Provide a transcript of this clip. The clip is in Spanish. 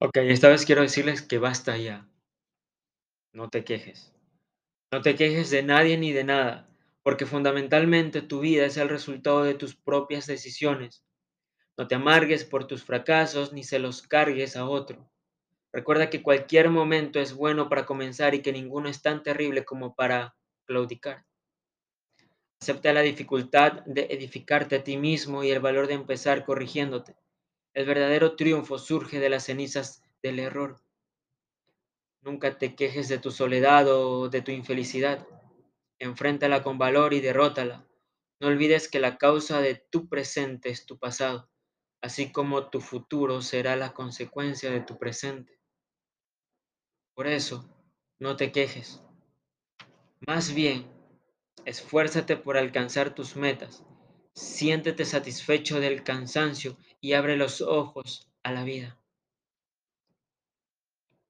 Ok, esta vez quiero decirles que basta ya. No te quejes. No te quejes de nadie ni de nada, porque fundamentalmente tu vida es el resultado de tus propias decisiones. No te amargues por tus fracasos ni se los cargues a otro. Recuerda que cualquier momento es bueno para comenzar y que ninguno es tan terrible como para claudicar. Acepta la dificultad de edificarte a ti mismo y el valor de empezar corrigiéndote. El verdadero triunfo surge de las cenizas del error. Nunca te quejes de tu soledad o de tu infelicidad. Enfréntala con valor y derrótala. No olvides que la causa de tu presente es tu pasado, así como tu futuro será la consecuencia de tu presente. Por eso, no te quejes. Más bien, esfuérzate por alcanzar tus metas. Siéntete satisfecho del cansancio y abre los ojos a la vida.